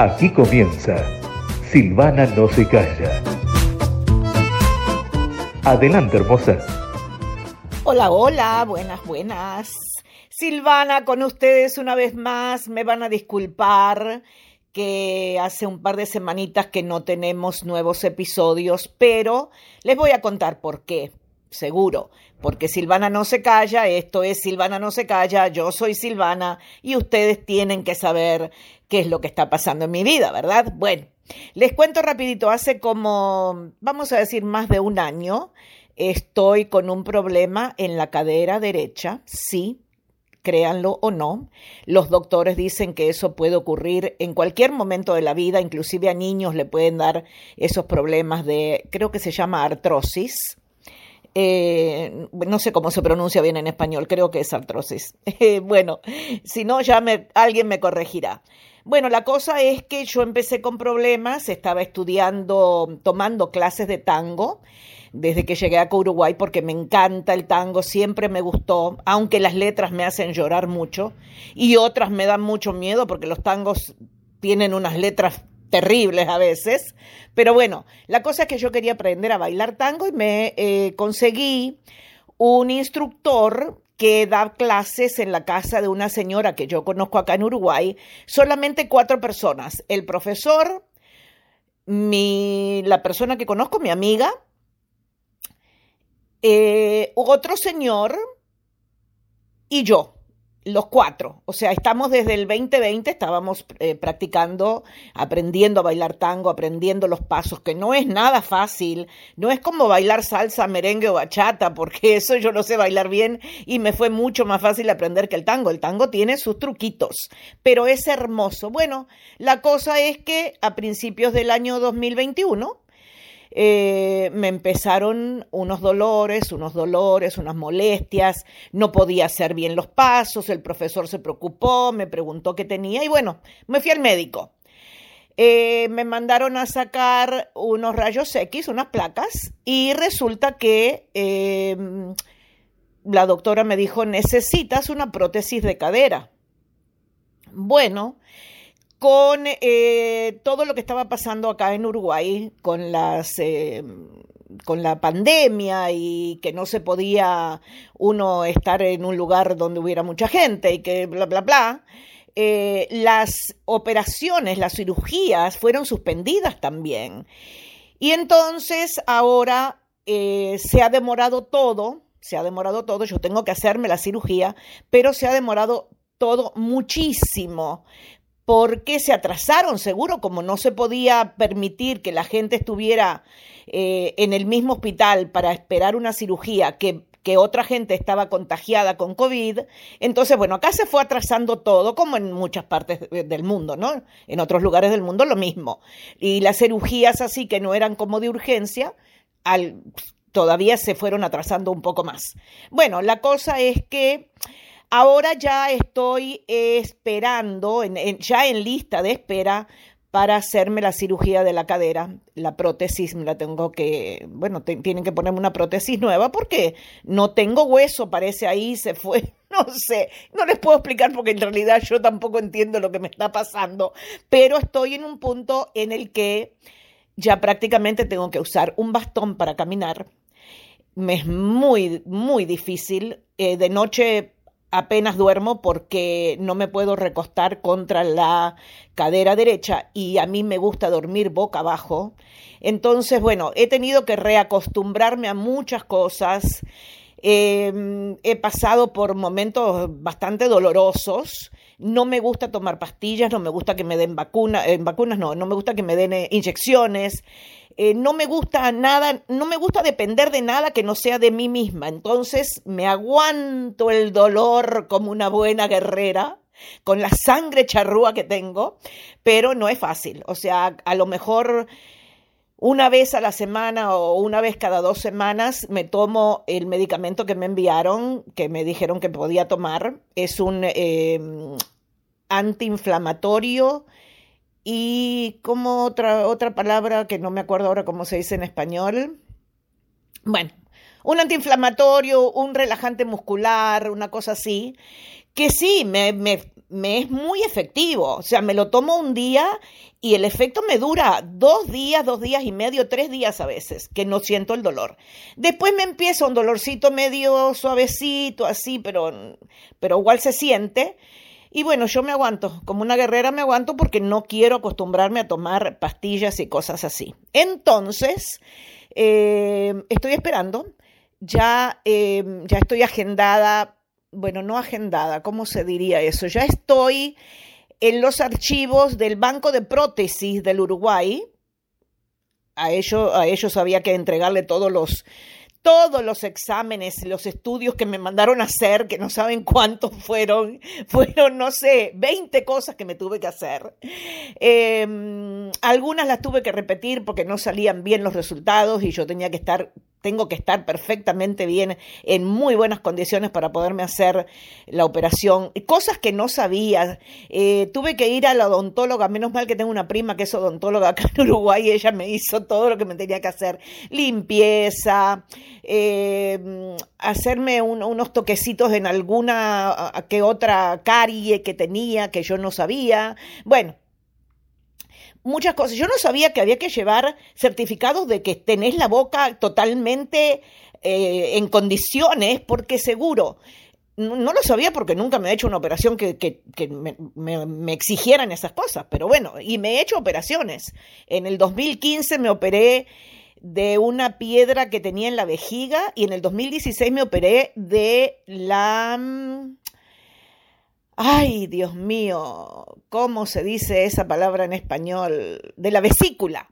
Aquí comienza Silvana no se calla. Adelante, hermosa. Hola, hola, buenas, buenas. Silvana, con ustedes una vez más. Me van a disculpar que hace un par de semanitas que no tenemos nuevos episodios, pero les voy a contar por qué, seguro, porque Silvana no se calla, esto es Silvana no se calla, yo soy Silvana y ustedes tienen que saber qué es lo que está pasando en mi vida, ¿verdad? Bueno, les cuento rapidito, hace como, vamos a decir, más de un año, estoy con un problema en la cadera derecha, sí, créanlo o no. Los doctores dicen que eso puede ocurrir en cualquier momento de la vida, inclusive a niños le pueden dar esos problemas de, creo que se llama artrosis. Eh, no sé cómo se pronuncia bien en español, creo que es artrosis. bueno, si no, ya me, alguien me corregirá. Bueno, la cosa es que yo empecé con problemas, estaba estudiando, tomando clases de tango desde que llegué a Uruguay porque me encanta el tango, siempre me gustó, aunque las letras me hacen llorar mucho y otras me dan mucho miedo porque los tangos tienen unas letras terribles a veces. Pero bueno, la cosa es que yo quería aprender a bailar tango y me eh, conseguí un instructor que da clases en la casa de una señora que yo conozco acá en Uruguay, solamente cuatro personas, el profesor, mi, la persona que conozco, mi amiga, eh, otro señor y yo, los cuatro. O sea, estamos desde el 2020, estábamos eh, practicando, aprendiendo a bailar tango, aprendiendo los pasos, que no es nada fácil. No es como bailar salsa, merengue o bachata, porque eso yo no sé bailar bien y me fue mucho más fácil aprender que el tango. El tango tiene sus truquitos, pero es hermoso. Bueno, la cosa es que a principios del año 2021 eh, me empezaron unos dolores, unos dolores, unas molestias, no podía hacer bien los pasos, el profesor se preocupó, me preguntó qué tenía y bueno, me fui al médico. Eh, me mandaron a sacar unos rayos X, unas placas, y resulta que em, la doctora me dijo, necesitas una prótesis de cadera. Bueno, con eh, todo lo que estaba pasando acá en Uruguay, eh, con la pandemia y que no se podía uno estar en un lugar donde hubiera mucha gente y que bla bla bla. Eh, las operaciones, las cirugías fueron suspendidas también. Y entonces ahora se ha demorado todo, se ha demorado todo, yo tengo que hacerme la cirugía, pero se ha demorado todo muchísimo porque se atrasaron, seguro, como no se podía permitir que la gente estuviera eh, en el mismo hospital para esperar una cirugía que, otra gente estaba contagiada con COVID. Entonces, bueno, acá se fue atrasando todo, como en muchas partes del mundo, ¿no? En otros lugares del mundo lo mismo. Y las cirugías así que no eran como de urgencia, todavía se fueron atrasando un poco más. Bueno, la cosa es que Ahora ya estoy esperando, ya en lista de espera para hacerme la cirugía de la cadera. La prótesis me la tengo que, bueno, tienen que ponerme una prótesis nueva porque no tengo hueso, parece ahí, se fue. No sé, no les puedo explicar porque en realidad yo tampoco entiendo lo que me está pasando, pero estoy en un punto en el que ya prácticamente tengo que usar un bastón para caminar. Me es muy, muy difícil. Eh, de noche apenas duermo porque no me puedo recostar contra la cadera derecha y a mí me gusta dormir boca abajo. Entonces, bueno, he tenido que reacostumbrarme a muchas cosas. Em, he pasado por momentos bastante dolorosos. No me gusta tomar pastillas, no me gusta que me den vacunas, vacunas no, no me gusta que me den eh, inyecciones. Eh, no me gusta nada, no me gusta depender de nada que no sea de mí misma. Entonces me aguanto el dolor como una buena guerrera con la sangre charrúa que tengo, pero no es fácil. O sea, a lo mejor una vez a la semana o una vez cada dos semanas me tomo el medicamento que me enviaron, que me dijeron que podía tomar. Es un em, antiinflamatorio y como otra, otra palabra que no me acuerdo ahora cómo se dice en español. Bueno, un antiinflamatorio, un relajante muscular, una cosa así, que sí, me, me, es muy efectivo. O sea, me lo tomo un día y el efecto me dura dos días, dos días y medio, tres días a veces, que no siento el dolor. Después me empieza un dolorcito medio suavecito, así, pero, pero igual se siente. Y bueno, yo me aguanto, como una guerrera me aguanto porque no quiero acostumbrarme a tomar pastillas y cosas así. Entonces, eh, estoy esperando, ya, eh, ya estoy agendada bueno, no agendada, ¿cómo se diría eso? Ya estoy en los archivos del Banco de Prótesis del Uruguay. A ellos, a ellos había que entregarle todos los, todos los exámenes, los estudios que me mandaron a hacer, que no saben cuántos fueron, fueron, no sé, 20 cosas que me tuve que hacer. Em, algunas las tuve que repetir porque no salían bien los resultados y yo tenía que estar tengo que estar perfectamente bien, en muy buenas condiciones para poderme hacer la operación. Cosas que no sabía. Eh, tuve que ir a la odontóloga, menos mal que tengo una prima que es odontóloga acá en Uruguay, y ella me hizo todo lo que me tenía que hacer. Limpieza, eh, hacerme unos toquecitos en alguna que otra carie que tenía que yo no sabía. Bueno, muchas cosas. Yo no sabía que había que llevar certificados de que tenés la boca totalmente eh, en condiciones, porque seguro. No, lo sabía porque nunca me he hecho una operación que, que, me, me, exigieran esas cosas, pero bueno, y me he hecho operaciones. En el 2015 me operé de una piedra que tenía en la vejiga y en el 2016 me operé de la mm, ay Dios mío, ¿cómo se dice esa palabra en español? De la vesícula.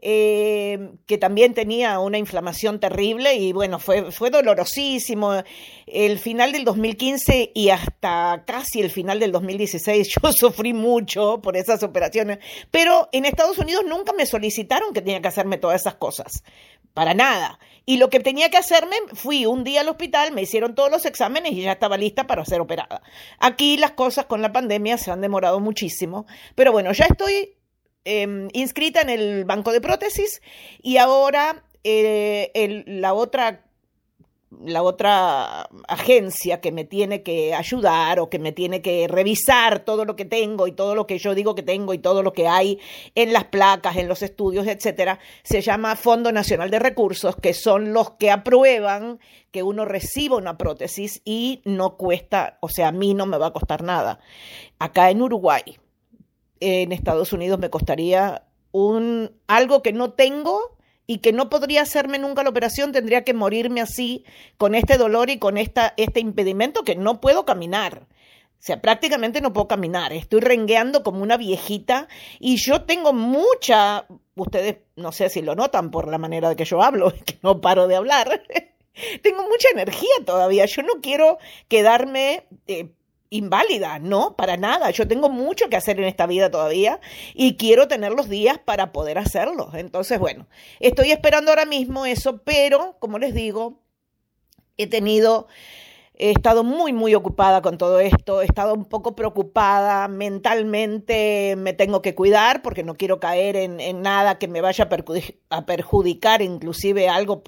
Eh, que también tenía una inflamación terrible y bueno, fue, fue dolorosísimo. El final del 2015 y hasta casi el final del 2016 yo sufrí mucho por esas operaciones, pero en Estados Unidos nunca me solicitaron que tenía que hacerme todas esas cosas, para nada. Y lo que tenía que hacerme, fui un día al hospital, me hicieron todos los exámenes y ya estaba lista para ser operada. Aquí las cosas con la pandemia se han demorado muchísimo, pero bueno, ya estoy em, inscrita en el banco de prótesis y ahora eh, la otra la otra agencia que me tiene que ayudar o que me tiene que revisar todo lo que tengo y todo lo que yo digo que tengo y todo lo que hay en las placas, en los estudios, etcétera, se llama Fondo Nacional de Recursos, que son los que aprueban que uno reciba una prótesis y no cuesta, o sea, a mí no me va a costar nada. Acá en Uruguay, en Estados Unidos me costaría un algo que no tengo y que no podría hacerme nunca la operación, tendría que morirme así, con este dolor y con esta, este impedimento que no puedo caminar. O sea, prácticamente no puedo caminar, estoy rengueando como una viejita y yo tengo mucha, ustedes no sé si lo notan por la manera de que yo hablo, que no paro de hablar, tengo mucha energía todavía, yo no quiero quedarme eh, inválida, no, para nada. Yo tengo mucho que hacer en esta vida todavía y quiero tener los días para poder hacerlo. Entonces, bueno, estoy esperando ahora mismo eso, pero como les digo, he tenido, he estado muy, muy ocupada con todo esto, he estado un poco preocupada mentalmente, me tengo que cuidar porque no quiero caer en, nada que me vaya a perjudicar, inclusive algo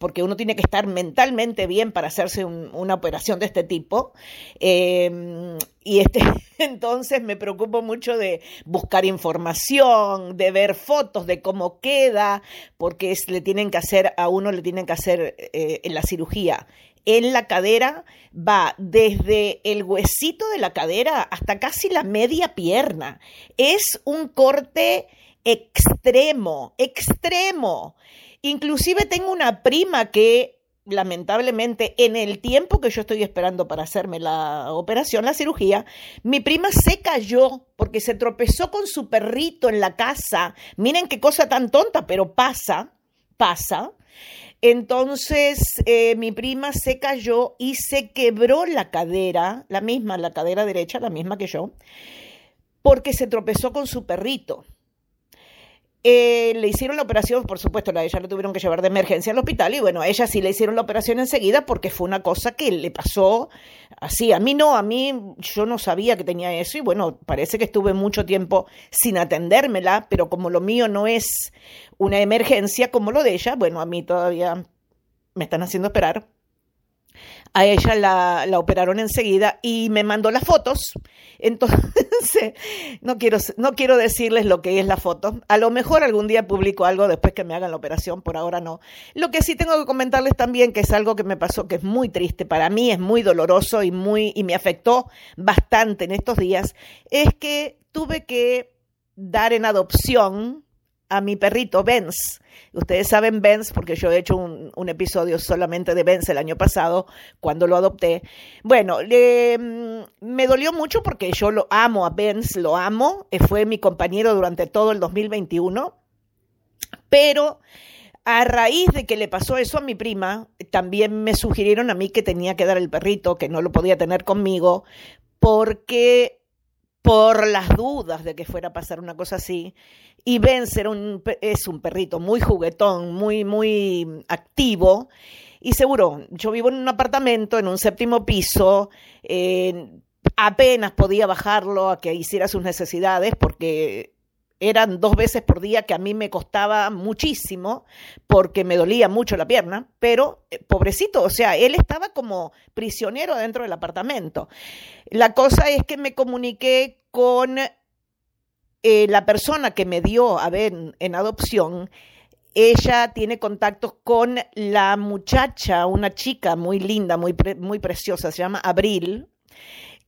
porque uno tiene que estar mentalmente bien para hacerse una operación de este tipo. Em, y este, entonces me preocupo mucho de buscar información, de ver fotos de cómo queda, porque le tienen que hacer, a uno le tienen que hacer eh, en la cirugía. En la cadera va desde el huesito de la cadera hasta casi la media pierna. Es un corte extremo, extremo. Inclusive tengo una prima que lamentablemente en el tiempo que yo estoy esperando para hacerme la operación, la cirugía, mi prima se cayó porque se tropezó con su perrito en la casa. Miren qué cosa tan tonta, pero pasa, pasa. Entonces eh, mi prima se cayó y se quebró la cadera, la misma, la cadera derecha, la misma que yo, porque se tropezó con su perrito. Eh, le hicieron la operación, por supuesto, a ella la tuvieron que llevar de emergencia al hospital y bueno, a ella sí le hicieron la operación enseguida porque fue una cosa que le pasó así. A mí no, a mí yo no sabía que tenía eso y bueno, parece que estuve mucho tiempo sin atendérmela, pero como lo mío no es una emergencia como lo de ella, bueno, a mí todavía me están haciendo esperar. A ella la, la, operaron enseguida y me mandó las fotos. Entonces, no quiero, no quiero decirles lo que es la foto. A lo mejor algún día publico algo después que me hagan la operación, por ahora no. Lo que sí tengo que comentarles también, que es algo que me pasó, que es muy triste, para mí es muy doloroso y, muy, y me afectó bastante en estos días, es que tuve que dar en adopción a mi perrito Benz. Ustedes saben Benz porque yo he hecho un, episodio solamente de Benz el año pasado cuando lo adopté. Bueno, mm, me dolió mucho porque yo lo amo a Benz, lo amo, eh, fue mi compañero durante todo el 2021, pero a raíz de que le pasó eso a mi prima, también me sugirieron a mí que tenía que dar el perrito, que no lo podía tener conmigo, porque por las dudas de que fuera a pasar una cosa así. Y Benz un, es un perrito muy juguetón, muy, muy activo. Y seguro, yo vivo en un apartamento, en un séptimo piso, eh, apenas podía bajarlo a que hiciera sus necesidades porque eran dos veces por día que a mí me costaba muchísimo porque me dolía mucho la pierna, pero eh, pobrecito, o sea, él estaba como prisionero dentro del apartamento. La cosa es que me comuniqué con eh, la persona que me dio a ver en adopción. Ella tiene contactos con la muchacha, una chica muy linda, muy, muy preciosa, se llama Abril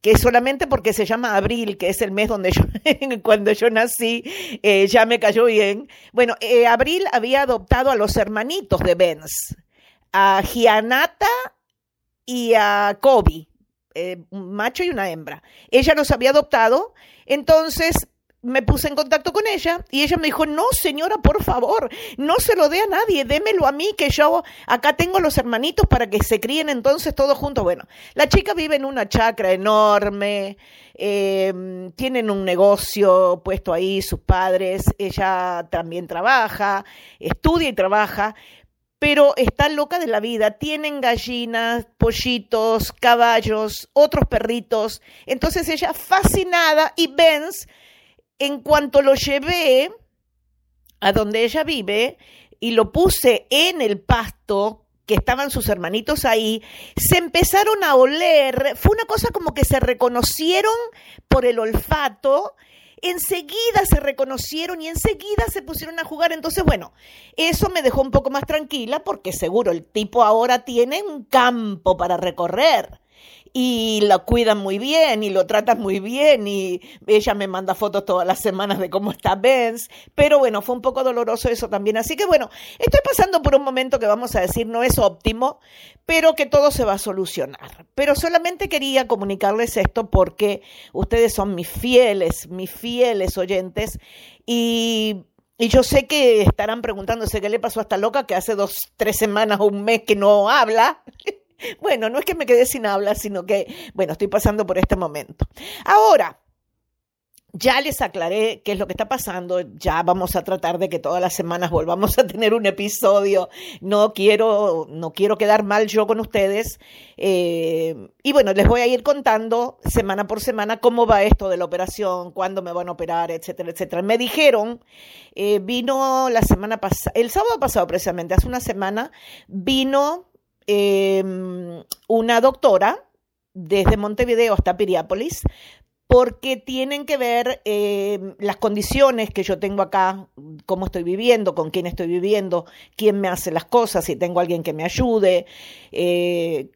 que solamente porque se llama abril, que es el mes donde yo, cuando yo nací, eh, ya me cayó bien. Bueno, eh, abril había adoptado a los hermanitos de Benz, a Gianata y a Kobe, eh, un macho y una hembra. Ella los había adoptado, entonces me puse en contacto con ella y ella me dijo, no señora, por favor, no se lo dé a nadie, démelo a mí, que yo acá tengo los hermanitos para que se críen entonces todos juntos. Bueno, la chica vive en una chacra enorme, em, tienen un negocio puesto ahí, sus padres, ella también trabaja, estudia y trabaja, pero está loca de la vida. Tienen gallinas, pollitos, caballos, otros perritos. Entonces ella fascinada y Benz en cuanto lo llevé a donde ella vive y lo puse en el pasto, que estaban sus hermanitos ahí, se empezaron a oler, fue una cosa como que se reconocieron por el olfato, enseguida se reconocieron y enseguida se pusieron a jugar. Entonces, bueno, eso me dejó un poco más tranquila porque seguro el tipo ahora tiene un campo para recorrer y lo cuidan muy bien y lo tratan muy bien y ella me manda fotos todas las semanas de cómo está Benz, pero bueno, fue un poco doloroso eso también. Así que bueno, estoy pasando por un momento que vamos a decir no es óptimo, pero que todo se va a solucionar. Pero solamente quería comunicarles esto porque ustedes son mis fieles, mis fieles oyentes y yo sé que estarán preguntándose qué le pasó a esta loca que hace dos, tres semanas o un mes que no habla. Bueno, no es que me quedé sin habla, sino que, bueno, estoy pasando por este momento. Ahora, ya les aclaré qué es lo que está pasando, ya vamos a tratar de que todas las semanas volvamos a tener un episodio. No quiero, no quiero quedar mal yo con ustedes. Eh, y bueno, les voy a ir contando semana por semana cómo va esto de la operación, cuándo me van a operar, etcétera, etcétera. Me dijeron, eh, vino la semana pasada, el sábado pasado precisamente, hace una semana, vino Em, una doctora desde Montevideo hasta Piriápolis porque tienen que ver em, las condiciones que yo tengo acá, cómo estoy viviendo, con quién estoy viviendo, quién me hace las cosas, si tengo alguien que me ayude. Eh,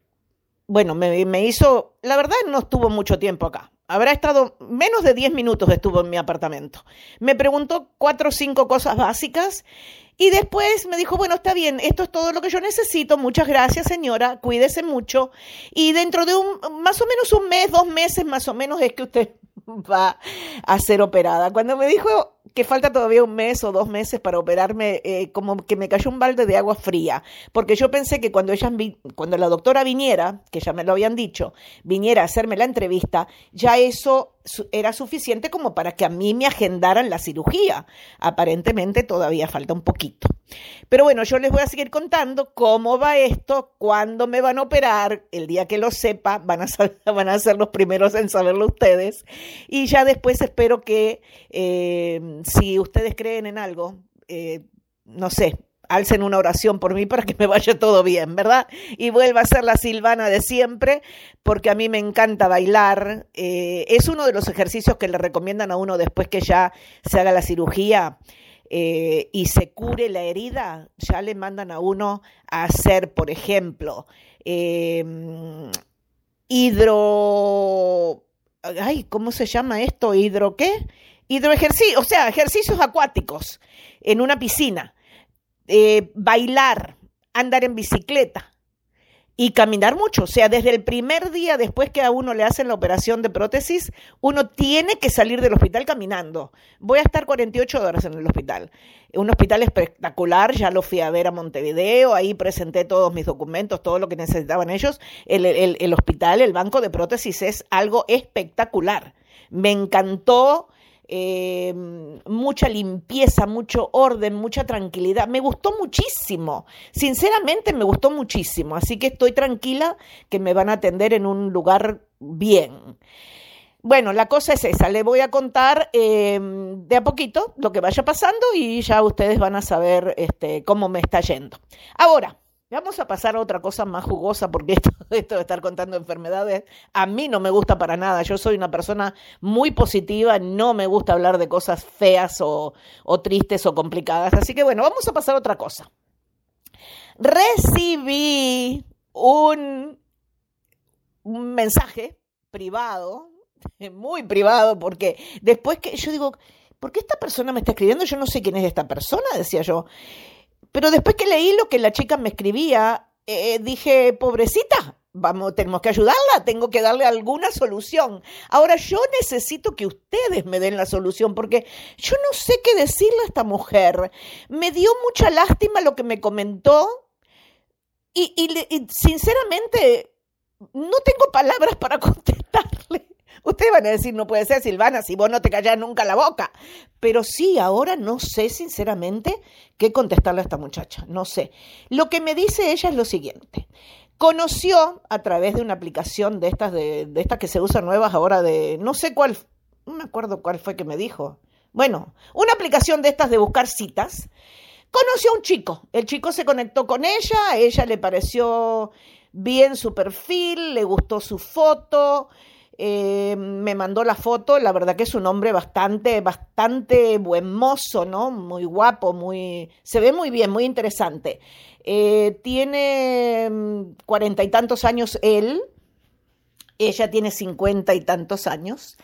bueno, me, me, hizo, la verdad no estuvo mucho tiempo acá. Habrá estado, menos de 10 minutos estuvo en mi apartamento. Me preguntó cuatro o cinco cosas básicas y después me dijo, bueno, está bien, esto es todo lo que yo necesito, muchas gracias señora, cuídese mucho. Y dentro de un, más o menos un mes, dos meses más o menos es que usted va a ser operada. Cuando me dijo que falta todavía un mes o dos meses para operarme, eh, como que me cayó un balde de agua fría, porque yo pensé que cuando, ella, cuando la doctora viniera, que ya me lo habían dicho, viniera a hacerme la entrevista, ya eso era suficiente como para que a mí me agendaran la cirugía. Aparentemente todavía falta un poquito. Pero bueno, yo les voy a seguir contando cómo va esto, cuándo me van a operar, el día que lo sepa, van a, van a ser los primeros en saberlo ustedes. Y ya después espero que eh, si ustedes creen en algo, eh, no sé, alcen una oración por mí para que me vaya todo bien, ¿verdad? Y vuelva a ser la Silvana de siempre, porque a mí me encanta bailar. Eh, es uno de los ejercicios que le recomiendan a uno después que ya se haga la cirugía. Eh, y se cure la herida, ya le mandan a uno a hacer, por ejemplo, em, hidro... Ay, ¿cómo se llama esto? ¿Hidro qué? Hidroejercicio, o sea, ejercicios acuáticos en una piscina eh, bailar, andar en bicicleta y caminar mucho. O sea, desde el primer día después que a uno le hacen la operación de prótesis, uno tiene que salir del hospital caminando. Voy a estar 48 horas en el hospital. Un hospital espectacular, ya lo fui a ver a Montevideo, ahí presenté todos mis documentos, todo lo que necesitaban ellos. El, el hospital, el banco de prótesis es algo espectacular. Me encantó eh, mucha limpieza, mucho orden, mucha tranquilidad. Me gustó muchísimo, sinceramente me gustó muchísimo, así que estoy tranquila que me van a atender en un lugar bien. Bueno, la cosa es esa, le voy a contar eh, de a poquito lo que vaya pasando y ya ustedes van a saber este, cómo me está yendo. Ahora, Vamos a pasar a otra cosa más jugosa, porque esto, de estar contando enfermedades a mí no me gusta para nada. Yo soy una persona muy positiva, no me gusta hablar de cosas feas o, o tristes o complicadas. Así que bueno, vamos a pasar a otra cosa. Recibí un mensaje privado, muy privado, porque después que yo digo, ¿por qué esta persona me está escribiendo? Yo no sé quién es esta persona, decía yo. Pero después que leí lo que la chica me escribía, eh, dije, pobrecita, vamos, tenemos que ayudarla, tengo que darle alguna solución. Ahora yo necesito que ustedes me den la solución porque yo no sé qué decirle a esta mujer. Me dio mucha lástima lo que me comentó y sinceramente no tengo palabras para contestarle. Ustedes van a decir, no puede ser, Silvana, si vos no te callás nunca la boca. Pero sí, ahora no sé sinceramente qué contestarle a esta muchacha, no sé. Lo que me dice ella es lo siguiente. Conoció a través de una aplicación de estas, de, de estas que se usan nuevas ahora de, no sé cuál, no me acuerdo cuál fue que me dijo. Bueno, una aplicación de estas de buscar citas. Conoció a un chico. El chico se conectó con ella, a ella le pareció bien su perfil, le gustó su foto, eh, me mandó la foto, la verdad que es un hombre bastante, bastante buen mozo, ¿no? Muy guapo, muy, se ve muy bien, muy interesante. Eh, tiene mm, cuarenta y tantos años él, ella tiene cincuenta y tantos años,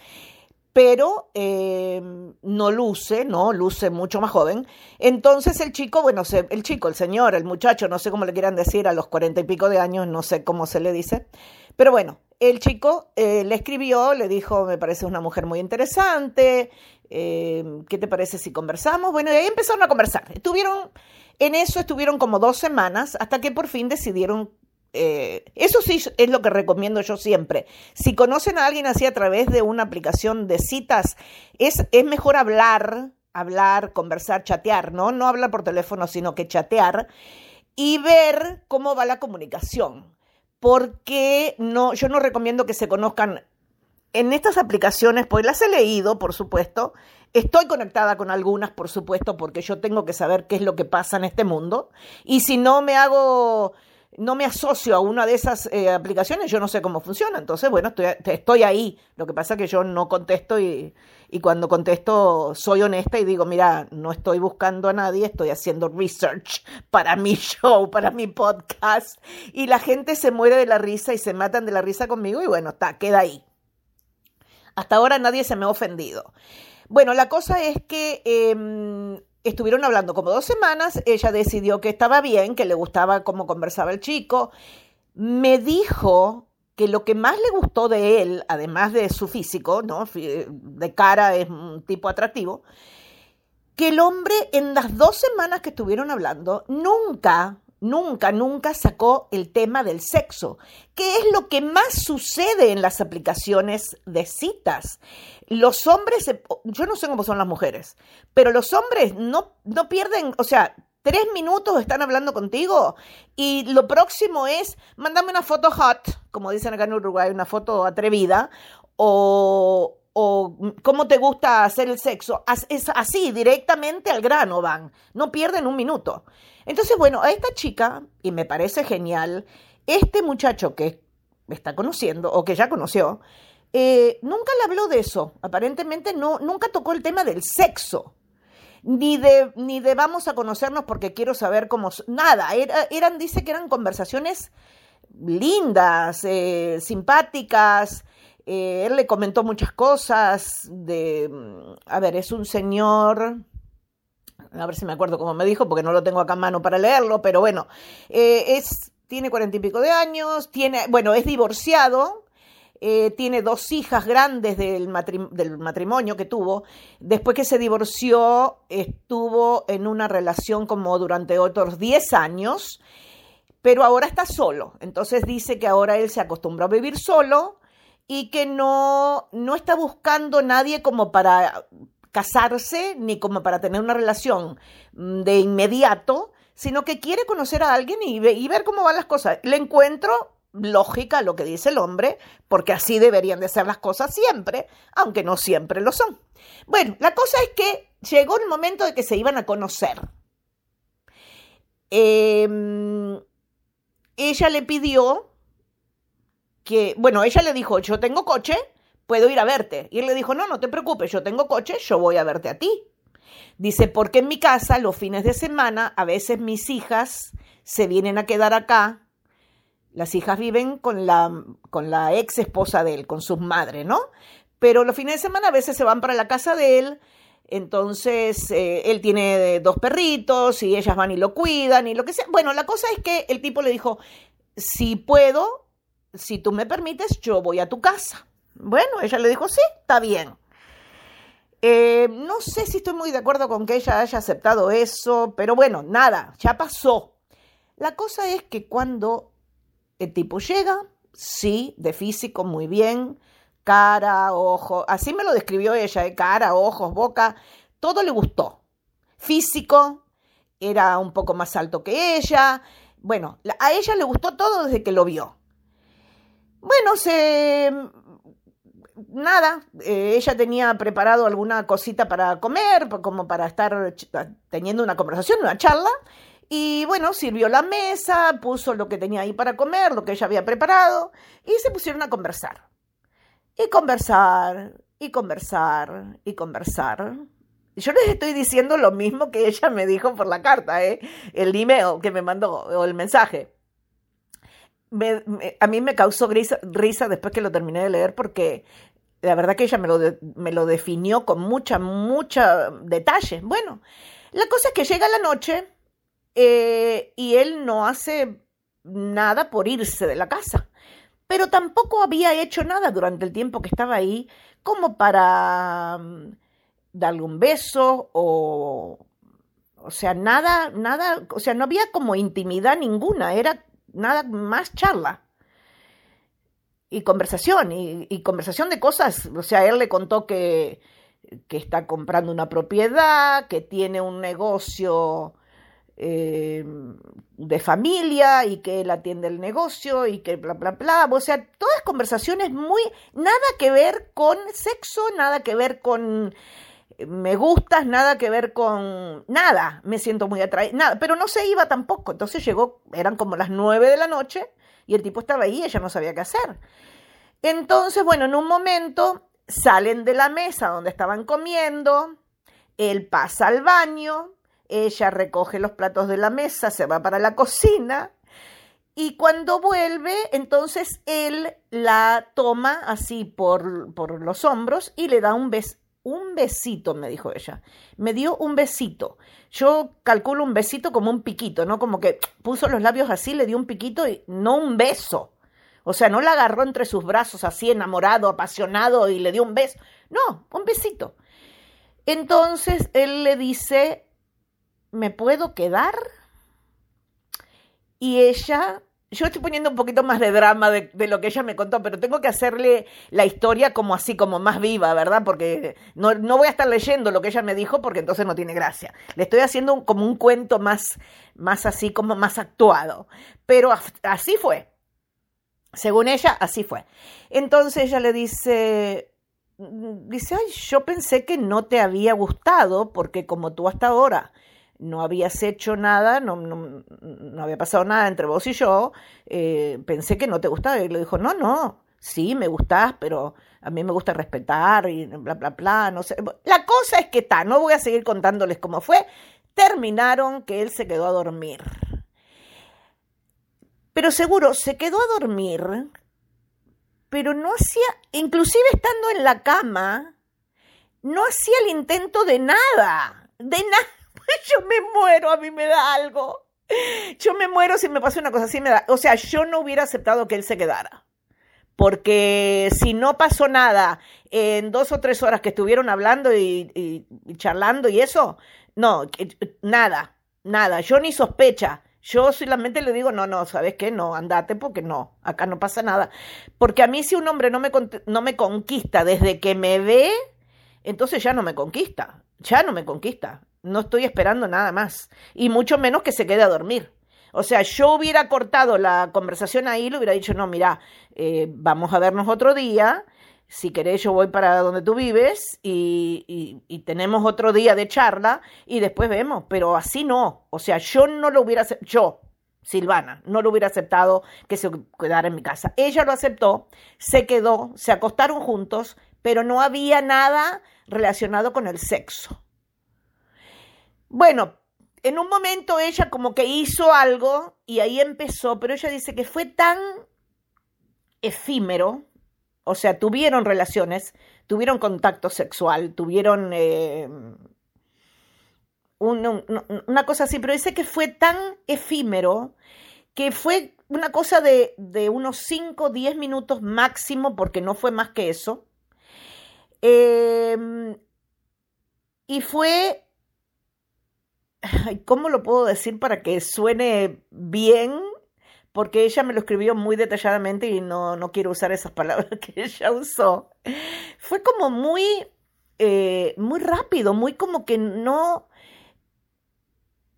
pero eh, no luce, ¿no? Luce mucho más joven. Entonces el chico, bueno, el chico, el señor, el muchacho, no sé cómo le quieran decir, a los cuarenta y pico de años, no sé cómo se le dice, pero bueno, el chico eh, le escribió, le dijo, me parece una mujer muy interesante, eh, ¿qué te parece si conversamos? Bueno, y ahí empezaron a conversar. Estuvieron, en eso estuvieron como dos semanas hasta que por fin decidieron eh, eso sí es lo que recomiendo yo siempre. Si conocen a alguien así a través de una aplicación de citas, es, es mejor hablar, hablar, conversar, chatear, ¿no? No hablar por teléfono, sino que chatear y ver cómo va la comunicación porque no, yo no recomiendo que se conozcan en estas aplicaciones, pues las he leído, por supuesto, estoy conectada con algunas, por supuesto, porque yo tengo que saber qué es lo que pasa en este mundo, y si no me hago no me asocio a una de esas eh, aplicaciones, yo no sé cómo funciona. Entonces, bueno, estoy, estoy ahí. Lo que pasa es que yo no contesto y, y, cuando contesto soy honesta y digo, mira, no estoy buscando a nadie, estoy haciendo research para mi show, para mi podcast. Y la gente se muere de la risa y se matan de la risa conmigo y bueno, está, queda ahí. Hasta ahora nadie se me ha ofendido. Bueno, la cosa es que eh, Estuvieron hablando como dos semanas, ella decidió que estaba bien, que le gustaba cómo conversaba el chico. Me dijo que lo que más le gustó de él, además de su físico, ¿no? De cara es un tipo atractivo, que el hombre en las dos semanas que estuvieron hablando nunca nunca, nunca sacó el tema del sexo, que es lo que más sucede en las aplicaciones de citas. Los hombres, yo no sé cómo son las mujeres, pero los hombres no, no pierden, o sea, tres minutos están hablando contigo y lo próximo es, mándame una foto hot, como dicen acá en Uruguay, una foto atrevida, o o cómo te gusta hacer el sexo, es así, directamente al grano van, no pierden un minuto. Entonces, bueno, a esta chica, y me parece genial, este muchacho que está conociendo o que ya conoció, eh, nunca le habló de eso, aparentemente no, nunca tocó el tema del sexo. Ni de, ni de vamos a conocernos porque quiero saber cómo... Nada, eran, dice que eran conversaciones lindas, eh, simpáticas, eh, él le comentó muchas cosas de, a ver, es un señor, a ver si me acuerdo cómo me dijo, porque no lo tengo acá a mano para leerlo, pero bueno, eh, es, tiene cuarenta y pico de años, tiene, bueno, es divorciado, eh, tiene dos hijas grandes del, del, matrimonio que tuvo. Después que se divorció, estuvo en una relación como durante otros 10 años, pero ahora está solo. Entonces dice que ahora él se acostumbró a vivir solo y que no, no está buscando nadie como para casarse ni como para tener una relación mm, de inmediato, sino que quiere conocer a alguien y, ver cómo van las cosas. Le encuentro lógica lo que dice el hombre, porque así deberían de ser las cosas siempre, aunque no siempre lo son. Bueno, la cosa es que llegó el momento de que se iban a conocer. Em, ella le pidió que, bueno, ella le dijo, yo tengo coche, puedo ir a verte. Y él le dijo, no, no te preocupes, yo tengo coche, yo voy a verte a ti. Dice, porque en mi casa los fines de semana a veces mis hijas se vienen a quedar acá. Las hijas viven con la, con la ex esposa de él, con sus madres, ¿no? Pero los fines de semana a veces se van para la casa de él. Entonces, eh, él tiene dos perritos y ellas van y lo cuidan y lo que sea. Bueno, la cosa es que el tipo le dijo, si puedo, si tú me permites, yo voy a tu casa. Bueno, ella le dijo, sí, está bien. Eh, no sé si estoy muy de acuerdo con que ella haya aceptado eso, pero bueno, nada, ya pasó. La cosa es que cuando el tipo llega, sí, de físico, muy bien, cara, ojo, así me lo describió ella, ¿eh? cara, ojos, boca, todo le gustó. Físico, era un poco más alto que ella. Bueno, a ella le gustó todo desde que lo vio. Bueno, se... Nada, eh, ella tenía preparado alguna cosita para comer, como para estar teniendo una conversación, una charla, y bueno, sirvió la mesa, puso lo que tenía ahí para comer, lo que ella había preparado, y se pusieron a conversar. Y conversar, y conversar, y conversar. Yo les estoy diciendo lo mismo que ella me dijo por la carta, ¿eh? el email que me mandó, o el mensaje a mí me causó risa, después que lo terminé de leer porque la verdad que ella me lo, me lo definió con mucha, mucha detalle. Bueno, la cosa es que llega la noche eh, y él no hace nada por irse de la casa, pero tampoco había hecho nada durante el tiempo que estaba ahí como para mm, darle un beso o... O sea, nada, nada, o sea, no había como intimidad ninguna, era nada más charla. Y conversación, y, conversación de cosas. O sea, él le contó que, que está comprando una propiedad, que tiene un negocio eh, de familia y que él atiende el negocio y que bla, bla, bla. O sea, todas conversaciones muy, nada que ver con sexo, nada que ver con me gustas, nada que ver con nada, me siento muy atraída, nada, pero no se iba tampoco, entonces llegó, eran como las nueve de la noche y el tipo estaba ahí, ella no sabía qué hacer. Entonces, bueno, en un momento salen de la mesa donde estaban comiendo, él pasa al baño, ella recoge los platos de la mesa, se va para la cocina y cuando vuelve, entonces él la toma así por, por los hombros y le da un beso un besito, me dijo ella. Me dio un besito. Yo calculo un besito como un piquito, ¿no? Como que puso los labios así, le dio un piquito y no un beso. O sea, no la agarró entre sus brazos así enamorado, apasionado y le dio un beso. No, un besito. Entonces él le dice, ¿me puedo quedar? Y ella yo estoy poniendo un poquito más de drama de, lo que ella me contó, pero tengo que hacerle la historia como así, como más viva, ¿verdad? Porque no, voy a estar leyendo lo que ella me dijo porque entonces no tiene gracia. Le estoy haciendo como un cuento más, más así, como más actuado. Pero así fue. Según ella, así fue. Entonces ella le dice, dice, ay, yo pensé que no te había gustado porque como tú hasta ahora no habías hecho nada, no, no, no había pasado nada entre vos y yo, eh, pensé que no te gustaba. Y le dijo, no, no, sí, me gustás, pero a mí me gusta respetar y bla, bla, bla, no sé. La cosa es que está, no voy a seguir contándoles cómo fue. Terminaron que él se quedó a dormir. Pero seguro, se quedó a dormir, pero no hacía, inclusive estando en la cama, no hacía el intento de nada, de nada. Yo me muero, a mí me da algo. Yo me muero si me pasa una cosa así, me da. O sea, yo no hubiera aceptado que él se quedara. Porque si no pasó nada en dos o tres horas que estuvieron hablando y, y, charlando y eso, no, nada, nada. Yo ni sospecha. Yo solamente le digo, no, no, ¿sabes qué? No, andate porque no, acá no pasa nada. Porque a mí si un hombre no me, no me conquista desde que me ve, entonces ya no me conquista, ya no me conquista. No estoy esperando nada más. Y mucho menos que se quede a dormir. O sea, yo hubiera cortado la conversación ahí, le hubiera dicho, no, mira, eh, vamos a vernos otro día si querés yo voy para donde tú vives y, y, y, tenemos otro día de charla y después vemos, pero así no, o sea, yo no lo hubiera, yo, Silvana, no lo hubiera aceptado que se quedara en mi casa. Ella lo aceptó, se quedó, se acostaron juntos, pero no había nada relacionado con el sexo. Bueno, en un momento ella como que hizo algo y ahí empezó, pero ella dice que fue tan efímero, o sea, tuvieron relaciones, tuvieron contacto sexual, tuvieron eh, un, un, una cosa así, pero dice que fue tan efímero que fue una cosa de, de unos 5, 10 minutos máximo, porque no fue más que eso. Eh, y fue, ¿cómo lo puedo decir para que suene bien? porque ella me lo escribió muy detalladamente y no, no quiero usar esas palabras que ella usó. Fue como muy, eh, muy rápido, muy como que no,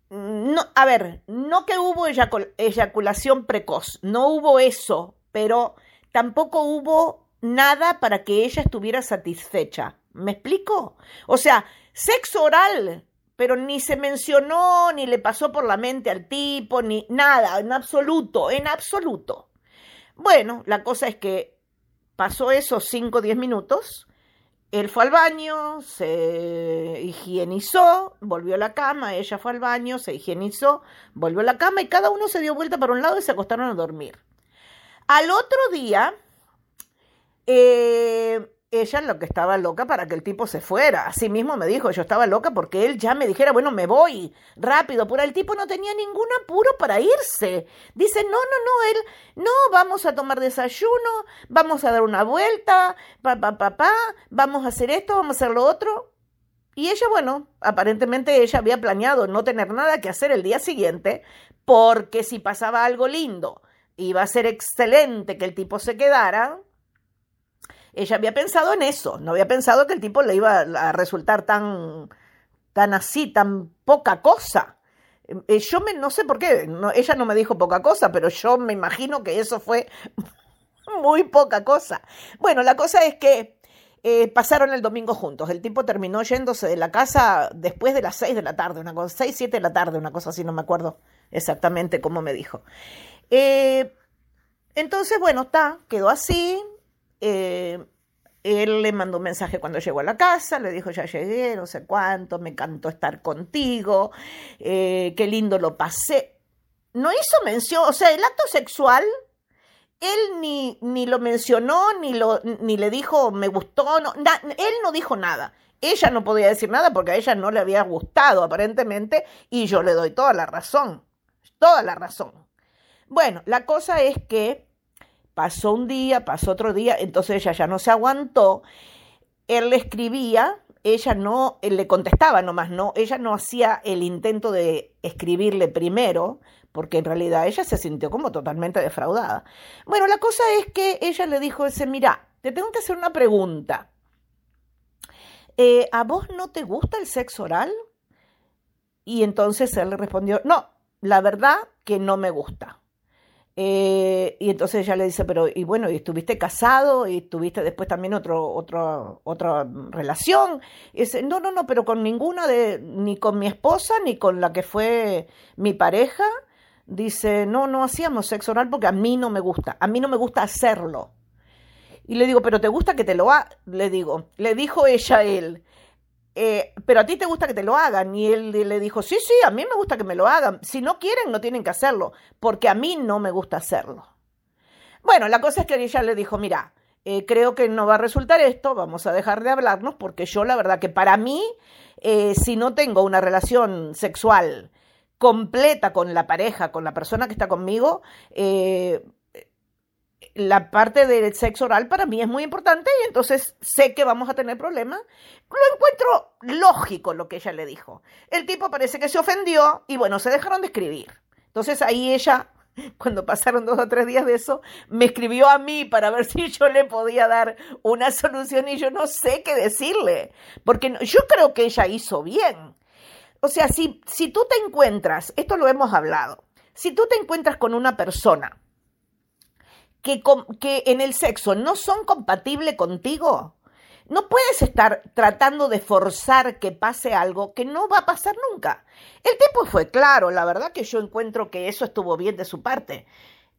no, a ver, no que hubo eyacul eyaculación precoz, no hubo eso, pero tampoco hubo nada para que ella estuviera satisfecha. ¿Me explico? O sea, sexo oral pero ni se mencionó, ni le pasó por la mente al tipo, ni nada, en absoluto, en absoluto. Bueno, la cosa es que pasó esos 5 o 10 minutos, él fue al baño, se higienizó, volvió a la cama, ella fue al baño, se higienizó, volvió a la cama y cada uno se dio vuelta para un lado y se acostaron a dormir. Al otro día, eh, ella lo que estaba loca para que el tipo se fuera. Así mismo me dijo, yo estaba loca porque él ya me dijera, bueno, me voy rápido, pero el tipo no tenía ningún apuro para irse. Dice, no, no, no, él, no, vamos a tomar desayuno, vamos a dar una vuelta, pa, pa, pa, pa, vamos a hacer esto, vamos a hacer lo otro. Y ella, bueno, aparentemente ella había planeado no tener nada que hacer el día siguiente, porque si pasaba algo lindo, iba a ser excelente que el tipo se quedara, ella había pensado en eso, no había pensado que el tipo le iba a resultar tan, tan así, tan poca cosa. Eh, yo me, no sé por qué, ella no me dijo poca cosa, pero yo me imagino que eso fue muy poca cosa. Bueno, la cosa es que eh, pasaron el domingo juntos. El tipo terminó yéndose de la casa después de las seis de la tarde, una cosa, seis, siete de la tarde, una cosa así, no me acuerdo exactamente cómo me dijo. Eh, entonces, bueno, está, quedó así, eh, él le mandó un mensaje cuando llegó a la casa, le dijo, ya llegué, no sé cuánto, me encantó estar contigo, eh, qué lindo lo pasé. No hizo mención, o sea, el acto sexual, él ni, ni lo mencionó, ni, lo, ni le dijo, me gustó, no, él no dijo nada. Ella no podía decir nada porque a ella no le había gustado aparentemente y yo le doy toda la razón, toda la razón. Bueno, la cosa es que Pasó un día, pasó otro día, entonces ella ya no se aguantó. Él le escribía, ella no, él le contestaba nomás, no, ella no hacía el intento de escribirle primero, porque en realidad ella se sintió como totalmente defraudada. Bueno, la cosa es que ella le dijo ese, mira, te tengo que hacer una pregunta. Eh, ¿A vos no te gusta el sexo oral? Y entonces él le respondió, no, la verdad que no me gusta. Eh, y entonces ella le dice, pero, y bueno, y estuviste casado y tuviste después también otro, otro, otra relación. Dice, no, no, no, pero con ninguna de, ni con mi esposa, ni con la que fue mi pareja. Dice, no, no hacíamos sexo oral porque a mí no me gusta, a mí no me gusta hacerlo. Y le digo, pero ¿te gusta que te lo haga? Le digo, le dijo ella a él, eh, pero a ti te gusta que te lo hagan. Y él le dijo, sí, sí, a mí me gusta que me lo hagan. Si no quieren, no tienen que hacerlo, porque a mí no me gusta hacerlo. Bueno, la cosa es que ella le dijo, mira, eh, creo que no va a resultar esto, vamos a dejar de hablarnos, porque yo la verdad que para mí, eh, si no tengo una relación sexual completa con la pareja, con la persona que está conmigo, la parte del sexo oral para mí es muy importante y entonces sé que vamos a tener problemas. Lo encuentro lógico lo que ella le dijo. El tipo parece que se ofendió y bueno, se dejaron de escribir. Entonces ahí ella, cuando pasaron dos o tres días de eso, me escribió a mí para ver si yo le podía dar una solución y yo no sé qué decirle, porque yo creo que ella hizo bien. O sea, si, si tú te encuentras, esto lo hemos hablado, si tú te encuentras con una persona, que, en el sexo no son compatibles contigo, no puedes estar tratando de forzar que pase algo que no va a pasar nunca. El tipo fue claro, la verdad que yo encuentro que eso estuvo bien de su parte.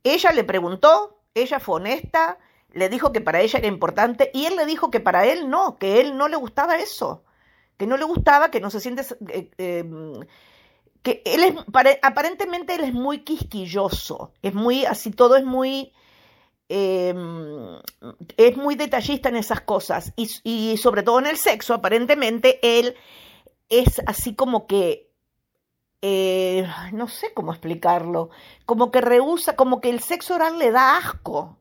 Ella le preguntó, ella fue honesta, le dijo que para ella era importante y él le dijo que para él no, que él no le gustaba eso, que no le gustaba, que no se siente... Eh, em, que él es, aparentemente él es muy quisquilloso, es muy, así todo es muy Em, es muy detallista en esas cosas y, sobre todo en el sexo, aparentemente él es así como que, eh, no sé cómo explicarlo, como que rehúsa, como que el sexo oral le da asco,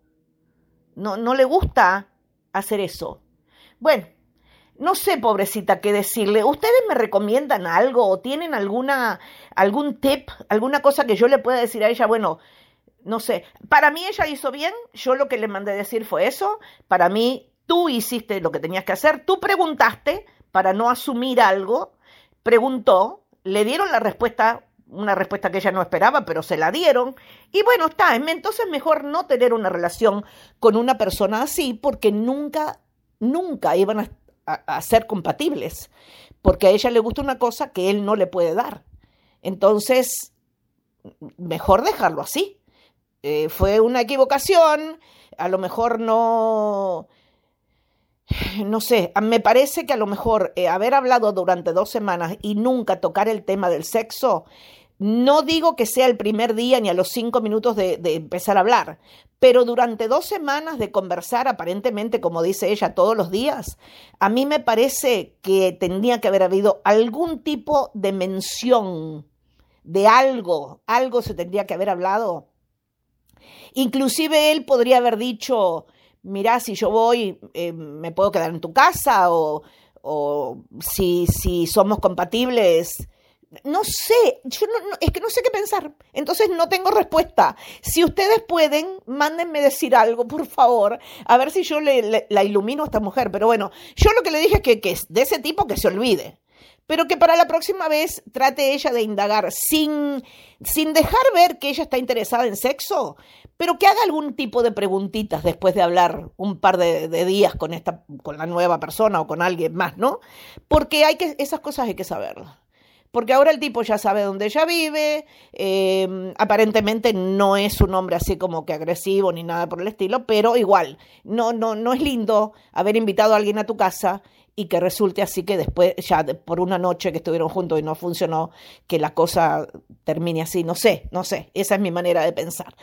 no, no le gusta hacer eso. Bueno, no sé, pobrecita, qué decirle. ¿Ustedes me recomiendan algo o tienen alguna, algún tip, alguna cosa que yo le pueda decir a ella? Bueno, no sé, para mí ella hizo bien, yo lo que le mandé decir fue eso, para mí tú hiciste lo que tenías que hacer, tú preguntaste para no asumir algo, preguntó, le dieron la respuesta, una respuesta que ella no esperaba, pero se la dieron, y bueno, está, entonces mejor no tener una relación con una persona así, porque nunca, nunca iban a, a ser compatibles, porque a ella le gusta una cosa que él no le puede dar. Entonces, mejor dejarlo así. Eh, fue una equivocación, a lo mejor no, no sé, me parece que a lo mejor eh, haber hablado durante dos semanas y nunca tocar el tema del sexo, no digo que sea el primer día ni a los cinco minutos de, de, empezar a hablar, pero durante dos semanas de conversar, aparentemente, como dice ella, todos los días, a mí me parece que tendría que haber habido algún tipo de mención de algo, algo se tendría que haber hablado Inclusive él podría haber dicho, mira, si yo voy, eh, me puedo quedar en tu casa o, o si, si somos compatibles. No sé, yo no, es que no sé qué pensar, entonces no tengo respuesta. Si ustedes pueden, mándenme decir algo, por favor, a ver si yo le, la ilumino a esta mujer. Pero bueno, yo lo que le dije es que, que es de ese tipo que se olvide pero que para la próxima vez trate ella de indagar sin, sin dejar ver que ella está interesada en sexo, pero que haga algún tipo de preguntitas después de hablar un par de, días con, esta, con la nueva persona o con alguien más, ¿no? Porque hay que, esas cosas hay que saberlas. Porque ahora el tipo ya sabe dónde ella vive, em, aparentemente no es un hombre así como que agresivo ni nada por el estilo, pero igual, no, no, no es lindo haber invitado a alguien a tu casa y que resulte así que después, ya por una noche que estuvieron juntos y no funcionó, que la cosa termine así. No sé, no sé, esa es mi manera de pensar.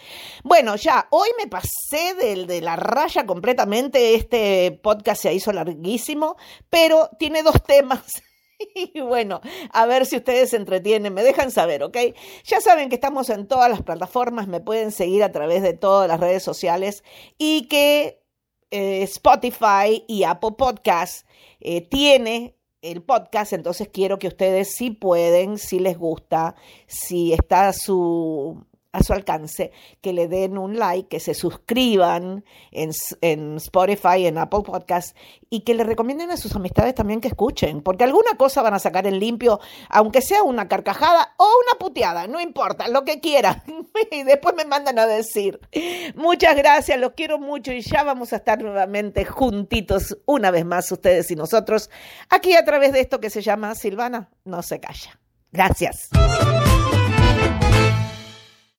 Bueno, ya, hoy me pasé de, de la raya completamente, este podcast se hizo larguísimo, pero tiene dos temas. Y bueno, a ver si ustedes se entretienen, me dejan saber, ¿ok? Ya saben que estamos en todas las plataformas, me pueden seguir a través de todas las redes sociales y que eh, Spotify y Apple Podcasts eh, tiene el podcast, entonces quiero que ustedes si pueden, si les gusta, si está su, a su alcance que le den un like, que se suscriban en, en Spotify, en Apple Podcast y que le recomienden a sus amistades también que escuchen, porque alguna cosa van a sacar en limpio, aunque sea una carcajada o una puteada, no importa, lo que quieran. y después me mandan a decir. Muchas gracias, los quiero mucho y ya vamos a estar nuevamente juntitos una vez más ustedes y nosotros aquí a través de esto que se llama Silvana no se calla. Gracias.